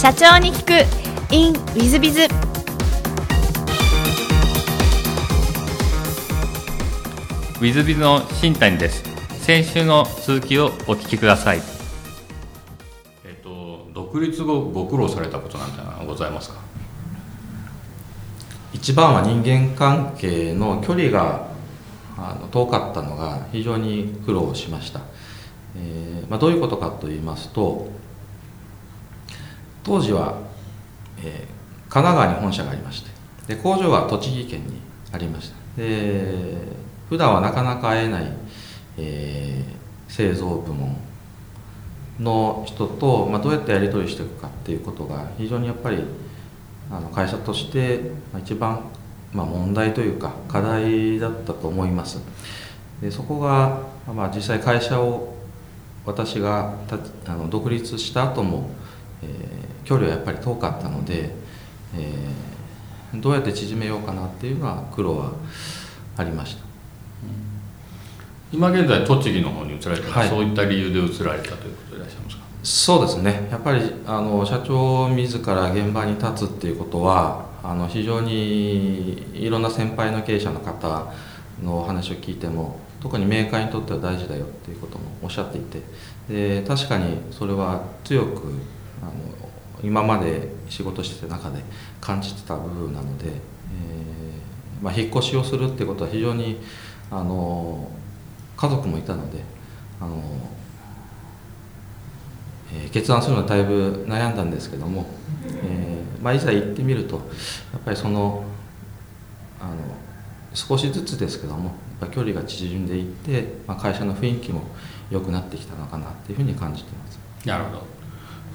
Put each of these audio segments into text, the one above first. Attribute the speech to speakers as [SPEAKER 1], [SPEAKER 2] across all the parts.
[SPEAKER 1] 社長に聞く。In ウィズビズ
[SPEAKER 2] ウィズビズの新谷です。先週の続きをお聞きください。えっと独立後ご苦労されたことなんてのはございますか？
[SPEAKER 3] 一番は人間関係の距離があの遠かったのが非常に苦労しました、えーまあ、どういうことかと言いますと当時は、えー神奈川に本社がありましてで工場は栃木県にありましたで普段はなかなか会えない、えー製造部門の人と、まあ、どうやってやり取りしていくかっていうことが非常にやっぱりあの会社として一番、まあ、問題というか課題だったと思います。でそこが、まあ、実際会社を私があの独立した後も、えー距離はやっぱり遠かったので、えーどうやって縮めようかなっていうのは苦労はありました。
[SPEAKER 2] 今現在栃木の方に移られた、
[SPEAKER 3] はい。
[SPEAKER 2] そういった理由で移られたということでいらっしゃいますか？
[SPEAKER 3] そうですね。やっぱりあの社長自ら現場に立つっていうことはあの非常にいろんな先輩の経営者の方のお話を聞いても特にメーカーにとっては大事だよっていうこともおっしゃっていてで確かにそれは強くあの今まで仕事してた中で感じてた部分なので、えーまあ、引っ越しをするってことは非常にあの家族もいたのであのえー決断するのはだいぶ悩んだんですけども、えーまあ、いざ行ってみるとやっぱりそのあの少しずつですけどもやっぱ距離が縮んでいって、まあ、会社の雰囲気も良くなってきたのかなっていうふうに感じています。
[SPEAKER 2] なるほど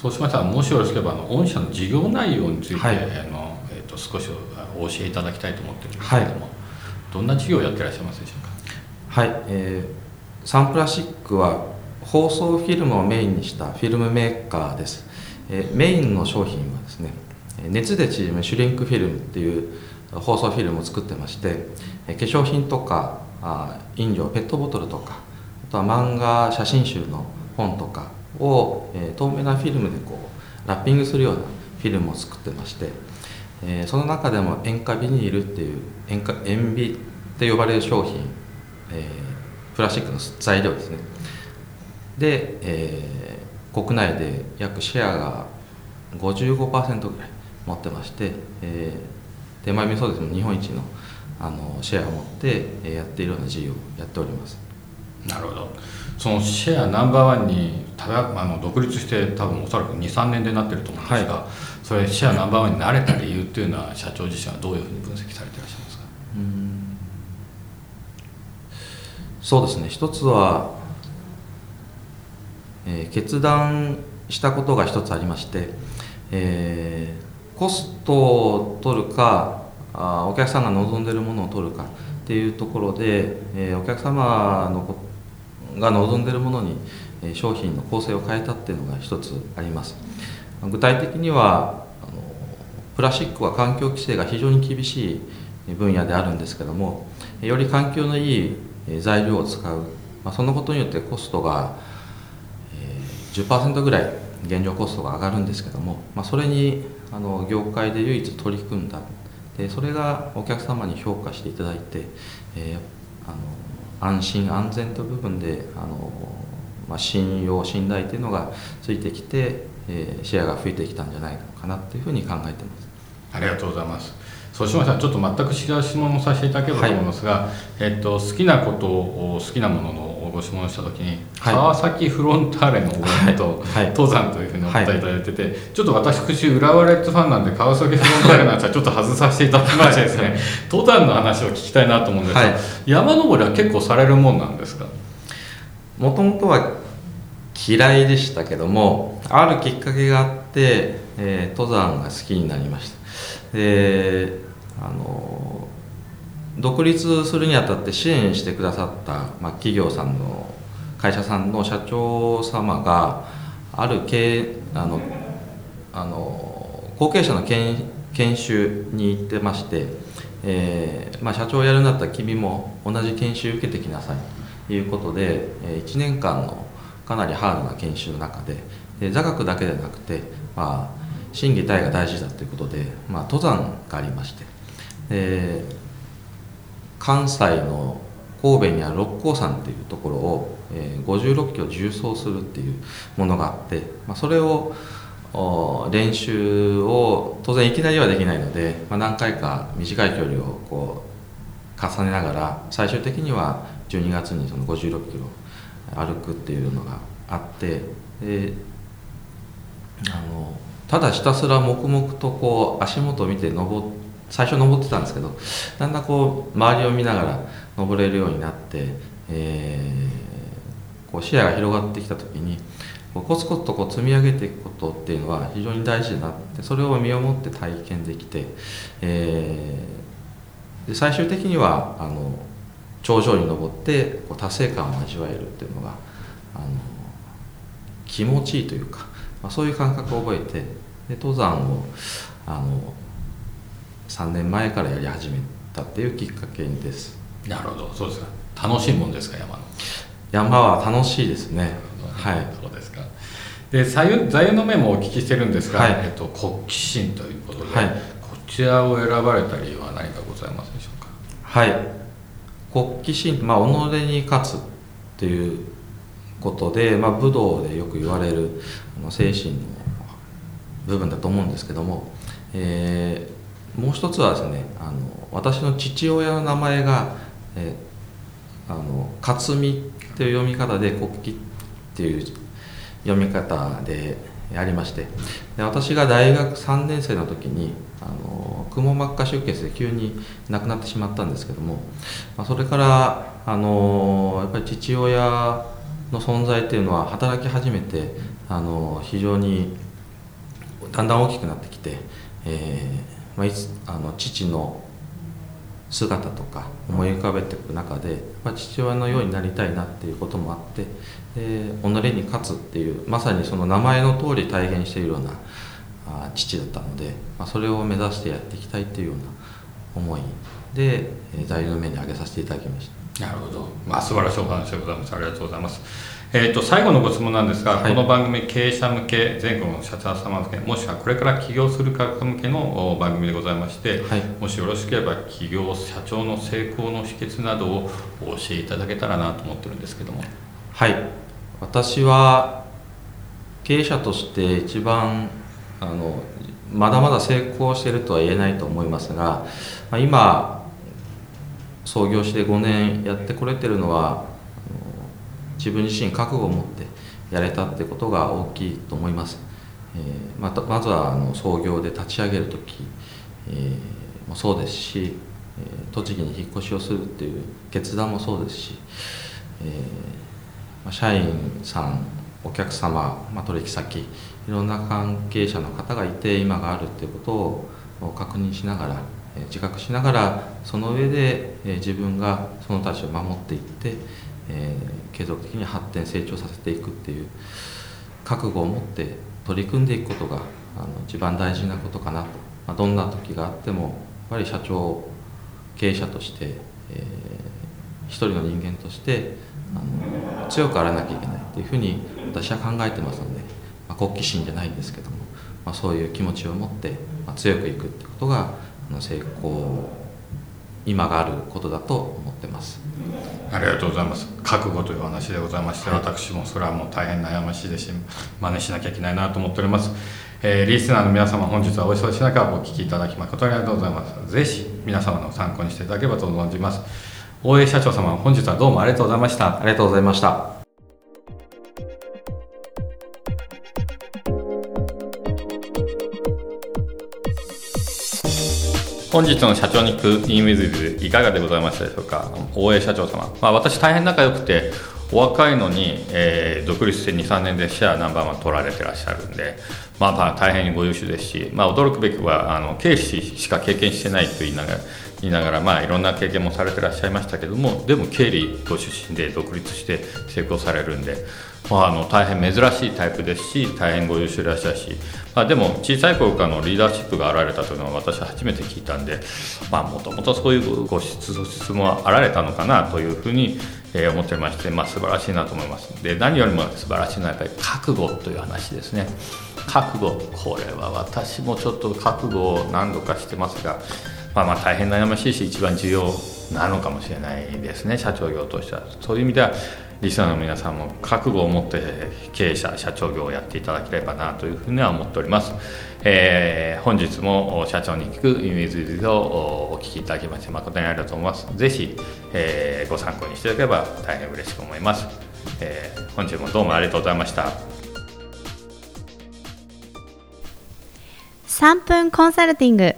[SPEAKER 2] そうしましたらもしよろしければあの御社の事業内容について、
[SPEAKER 3] はい。
[SPEAKER 2] あのえー、と少しお教えいただきたいと思ってるんですけれども、
[SPEAKER 3] は
[SPEAKER 2] どんな事業をやってらっしゃいますでしょうか？
[SPEAKER 3] はい、えーサンプラスチックは包装フィルムをメインにしたフィルムメーカーです、えーメインの商品はですねえー熱で縮むシュリンクフィルムっていう包装フィルムを作ってましてえー化粧品とか飲料ペットボトルとかあとは漫画写真集の本とかを、えー透明なフィルムでこうラッピングするようなフィルムを作ってまして、えーその中でも塩化ビニールっていう塩化塩ビって呼ばれる商品、えープラスチックの材料ですね。で、えー国内で約シェアが55%ぐらい持ってまして、えー手前味噌ですも日本一のあのシェアを持ってえーやっているような事業をやっております。
[SPEAKER 2] なるほど。そのシェアナンバーワンにただあの独立して多分おそらく23年でなってると思うんですが、それシェアナンバーワンになれた理由っていうのは社長自身はどういうふうに分析されていらっしゃいますか？
[SPEAKER 3] うん。そうですね。一つは、えー決断したことが一つありまして、えーコストを取るかあーお客さんが望んでいるものを取るかっていうところで、えーお客様のこが望んでいるものに、商品の構成を変えたっていうのが一つあります。具体的にはあのプラスチックは環境規制が非常に厳しい分野であるんですけどもより環境のいい材料を使う、まあ、そのことによってコストが、10%ぐらい現状コストが上がるんですけども、まあ、それにあの業界で唯一取り組んだ。でそれがお客様に評価していただいて、えーあの安心安全という部分であの、まあ、信用信頼というのがついてきて、えーシェアが増えてきたんじゃないのかなというふうに考えてます。
[SPEAKER 2] ありがとうございますそうしましたらちょっと全く違う質問をさせていただければと思いますが、えっと、好きなことを好きなもののご質問をした時に、
[SPEAKER 3] はい。
[SPEAKER 2] 川崎フロンターレの応援と、
[SPEAKER 3] はい。はい。
[SPEAKER 2] 登山というふうにお答えいただいてて、ちょっと私浦和レッズファンなんで川崎フロンターレの話はちょっと外させていただきましてですね登山の話を聞きたいなと思うんですが、
[SPEAKER 3] はい。
[SPEAKER 2] 山登りは結構されるもんなんですか？
[SPEAKER 3] もともとは嫌いでしたけどもあるきっかけがあって、えー登山が好きになりました。であの独立するにあたって支援してくださった、まあ、企業さんの会社さんの社長様がある経あのあの後継者の研研修に行ってまして、えーまあ、社長をやるんだったら君も同じ研修受けてきなさいということで、え1年間のかなりハードな研修の中でで座学だけでなくて、まあ心技体が大事だということで、まあ、登山がありましてで関西の神戸にある六甲山っていうところを、えー、56キロ縦走するっていうものがあって、まあ、それを練習を当然いきなりはできないので、まあ、何回か短い距離をこう重ねながら最終的には12月にその56キロ歩くっていうのがあってであのただひたすら黙々とこう足元を見て登って最初登ってたんですけどだんだんこう周りを見ながら登れるようになって、えー、こう視野が広がってきた時にこうコツコツとこう積み上げていくことっていうのは非常に大事だなってそれを身をもって体験できて、えー、で最終的にはあの頂上に登ってこう達成感を味わえるっていうのがあの気持ちいいというか、まあ、そういう感覚を覚えてで登山をあの3年前からやり始めたっていうきっかけです。
[SPEAKER 2] なるほど。そうですか。楽しいもんですか山の。
[SPEAKER 3] 山は楽しいですね。
[SPEAKER 2] はい。そうですか。で座右座右の銘もお聞きしてるんですが、はい、えっと、国旗心ということで、はい、こちらを選ばれた理由は何かございますでしょうか？
[SPEAKER 3] はい。国旗心まあ己に勝つっていうことで、まあ、武道でよく言われるあの精神の部分だと思うんですけども、えー、もう一つはですねあの私の父親の名前が、えー、あの勝美という読み方で国旗っていう読み方でありましてで私が大学3年生の時にあのくも膜下出血で急に亡くなってしまったんですけども、まあ、それからあのやっぱり父親の存在っていうのは働き始めてあの非常にだんだん大きくなってきて、えーまあ、いつあの父の姿とか思い浮かべていく中で、まあ、父親のようになりたいなっていうこともあってで己に勝つっていうまさにその名前の通り体現しているようなあ父だったので、まあ、それを目指してやっていきたいっていうような思いで材料の目に挙げさせていただきました。
[SPEAKER 2] なるほど、まあ、素晴らしいお話でございます。ありがとうございます。えーと、最後のご質問なんですが、はい、この番組、経営者向け、全国の社長様向け、もしくはこれから起業する方向けの番組でございまして、はい、もしよろしければ、起業、社長の成功の秘訣などをお教えいただけたらなと思ってるんですけども。
[SPEAKER 3] はい、私は経営者として一番あのまだまだ成功しているとは言えないと思いますが、まあ、今創業して5年やってこれてるのは自分自身覚悟を持ってやれたってことが大きいと思います、えー、またまずはあの創業で立ち上げる時、えー、もそうですし、え栃木に引っ越しをするっていう決断もそうですし、えーま、社員さんお客様、ま、取引先いろんな関係者の方がいて今があるっていうことを確認しながら自覚しながらその上で自分がその立場を守っていって、えー、継続的に発展成長させていくっていう覚悟を持って取り組んでいくことがあの一番大事なことかなと、まあ、どんな時があってもやっぱり社長経営者として、えー、一人の人間としてあの強くあらなきゃいけないっていうふうに私は考えてますので、まあ、国旗心じゃないんですけども、まあ、そういう気持ちを持って、まあ、強くいくってことがあの成功今があることだと思ってます。
[SPEAKER 2] ありがとうございます。覚悟という話でございまして、はい、私もそれはもう大変悩ましいですし真似しなきゃいけないなと思っております、えー、リスナーの皆様本日はお忙しい中お聞きいただき誠にありがとうございます。ぜひ皆様の参考にしていただければと存じます。大江社長様本日はどうもありがとうございました。
[SPEAKER 3] ありがとうございました
[SPEAKER 2] 本日の社長に行くインウィズビいかがでございましたでしょうか？大江社長様、まあ、私大変仲良くてお若いのに、えー、独立して23年でシェアナンバーワン取られてらっしゃるんで、まあ、まあ大変にご優秀ですし、まあ、驚くべきはあの経営しか経験してないと言いながら言いながら、まあ、いろんな経験もされてらっしゃいましたけどもでも経理ご出身で独立して成功されるんで、まあ、あの大変珍しいタイプですし大変ご優秀らしゃるし、まあ、でも小さい頃からのリーダーシップが現れたというのは私は初めて聞いたんでもともとそういうご質問はあられたのかなというふうに、
[SPEAKER 4] 思っておりまして、まあ、素晴らしいなと思います。で何よりも素晴らしいのはやっぱり覚悟という話ですね。覚悟。これは私もちょっと覚悟を何度かしてますが、まあ、まあ大変悩ましいし一番重要なのかもしれないですね。社長業としては。そういう意味ではリスナーの皆さんも覚悟を持って経営者社長業をやっていただければなというふうには思っております、えー、本日も社長に聞くイメージをお聞きいただきまして誠にありがとうございます。ぜひ、えー、ご参考にしていただければ大変嬉しく思います、えー、本日もどうもありがとうございました。
[SPEAKER 1] 3分コンサルティング。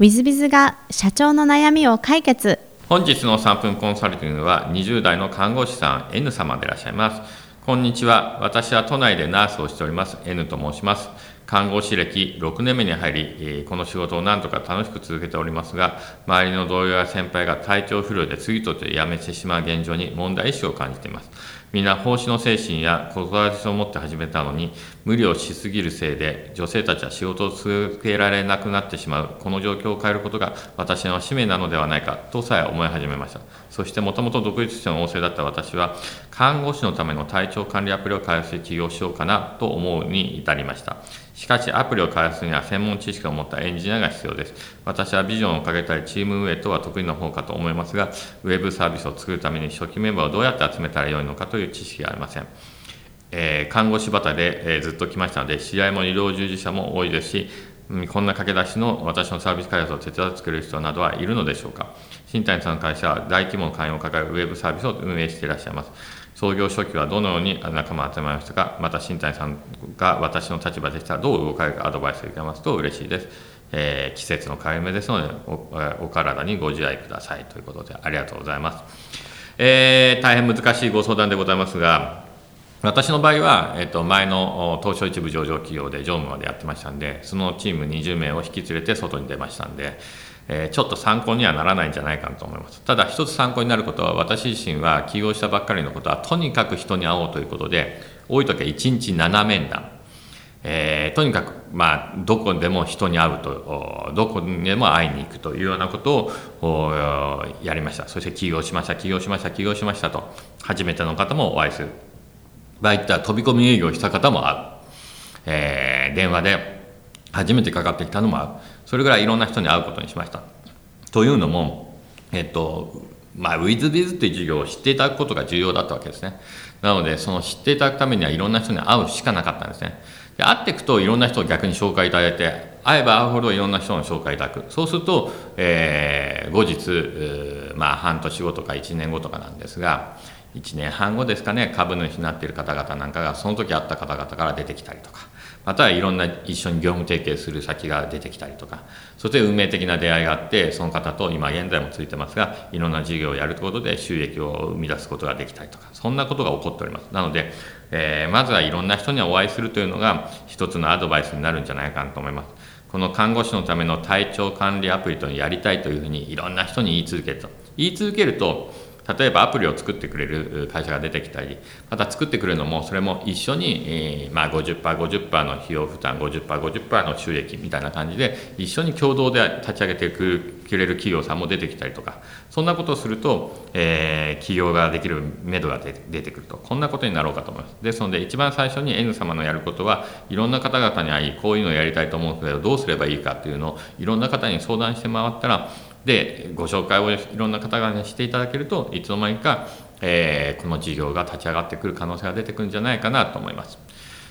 [SPEAKER 1] WithBiz が社長の悩みを解決。
[SPEAKER 4] 本日の3分コンサルティングは20代の看護師さん N 様でいらっしゃいます。こんにちは。私は都内でナースをしております N と申します。看護師歴6年目に入りこの仕事を何とか楽しく続けておりますが周りの同僚や先輩が体調不良で次々と辞めてしまう現状に問題意識を感じています。みんな奉仕の精神や子育てを持って始めたのに無理をしすぎるせいで女性たちは仕事を続けられなくなってしまう。この状況を変えることが私の使命なのではないかとさえ思い始めました。そしてもともと独立しての旺盛だった私は看護師のための体調管理アプリを開発して起業しようかなと思うに至りました。しかしアプリを開発には専門知識を持ったエンジニアが必要です。私はビジョンをかけたりチーム運営とは得意な方かと思いますが、ウェブサービスを作るために初期メンバーをどうやって集めたらよいのかとという知識がありません。えー、看護師畑で、えー、ずっと来ましたので、知り合いも医療従事者も多いですしん、こんな駆け出しの私のサービス開発を手伝ってくれる人などはいるのでしょうか。新谷さんの会社は大規模な会員を抱えるウェブサービスを運営していらっしゃいます。創業初期はどのように仲間を集めましたか、また新谷さんが私の立場でしたらどう動かれるかアドバイスをいただけますと嬉しいです。えー、季節の変わり目ですのでお、お体にご自愛くださいということでありがとうございます。えー、大変難しいご相談でございますが、私の場合は、えっと、前の東証一部上場企業で常務までやってましたんで、そのチーム20名を引き連れて外に出ましたんで、えちょっと参考にはならないんじゃないかと思います。ただ一つ参考になることは私自身は起業したばっかりのことはとにかく人に会おうということで多い時は1日7面談、えー、とにかくまあどこでも人に会うとどこでも会いに行くというようなことをやりました。そして起業しました。起業しました。起業しましたと初めての方もお会いする。場合っては飛び込み営業した方も会う、えー、電話で初めてかかってきたのも会う。それぐらいいろんな人に会うことにしました。というのも、えっと、まあ、ウィズビズっていう授業を知っていただくことが重要だったわけですね。なので、その知っていただくためにはいろんな人に会うしかなかったんですね。で会っていくといろんな人を逆に紹介いただいて、会えば会うほどいろんな人の紹介いただく。そうすると、えー、後日、まあ、半年後とか1年後とかなんですが、1年半後ですかね、株主になっている方々なんかが、その時会った方々から出てきたりとか、またはいろんな一緒に業務提携する先が出てきたりとかそして運命的な出会いがあってその方と今現在もついてますがいろんな事業をやることで収益を生み出すことができたりとかそんなことが起こっております。なので、えー、まずはいろんな人にお会いするというのが一つのアドバイスになるんじゃないかなと思います。この看護師のための体調管理アプリというのをやりたいというふうにいろんな人に言い続けると言い続けると例えばアプリを作ってくれる会社が出てきたり、また作ってくれるのも、それも一緒に、え、まあ50%、50%の費用負担、50%、50%の収益みたいな感じで、一緒に共同で立ち上げてくれる企業さんも出てきたりとか、そんなことをすると、えー、起業ができる目処が出てくると、こんなことになろうかと思います。ですので、一番最初に N 様のやることは、いろんな方々に会い、こういうのをやりたいと思うけど、どうすればいいかっていうのを、いろんな方に相談して回ったら、でご紹介をいろんな方々にしていただけるといつの間にか、えー、この事業が立ち上がってくる可能性が出てくるんじゃないかなと思います。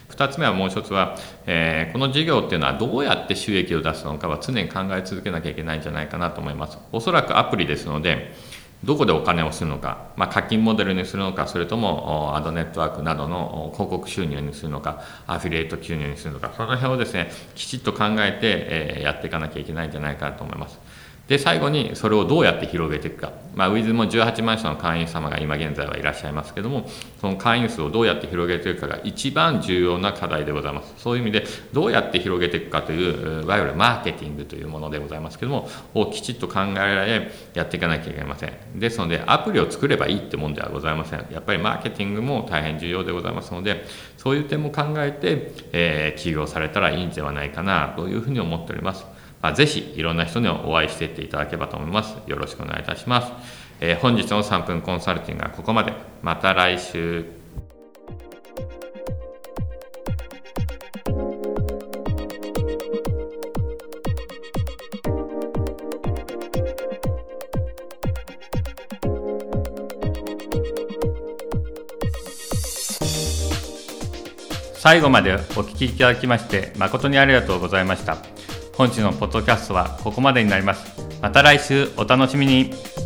[SPEAKER 4] 2つ目はもう一つは、えー、この事業っていうのはどうやって収益を出すのかは常に考え続けなきゃいけないんじゃないかなと思います。おそらくアプリですので、どこでお金をするのか、まあ、課金モデルにするのか、それともアドネットワークなどの広告収入にするのか、アフィリエイト収入にするのか、その辺をですね、きちっと考えて、え、やっていかなきゃいけないんじゃないかなと思います。で最後にそれをどうやって広げていくか、まあ、ウィズも18万社の会員様が今現在はいらっしゃいますけどもその会員数をどうやって広げていくかが一番重要な課題でございます。そういう意味でどうやって広げていくかといういわゆるマーケティングというものでございますけどもをきちっと考えられやっていかなきゃいけません。ですのでアプリを作ればいいってもんではございません。やっぱりマーケティングも大変重要でございますのでそういう点も考えて、えー、起業されたらいいんではないかなというふうに思っております。まあ、ぜひいろんな人にお会いしていっていただければと思います。よろしくお願いいたします。えー本日の3分コンサルティングはここまでまた来週最後までお聞きいただきまして誠にありがとうございました本日のポッドキャストはここまでになります。また来週お楽しみに。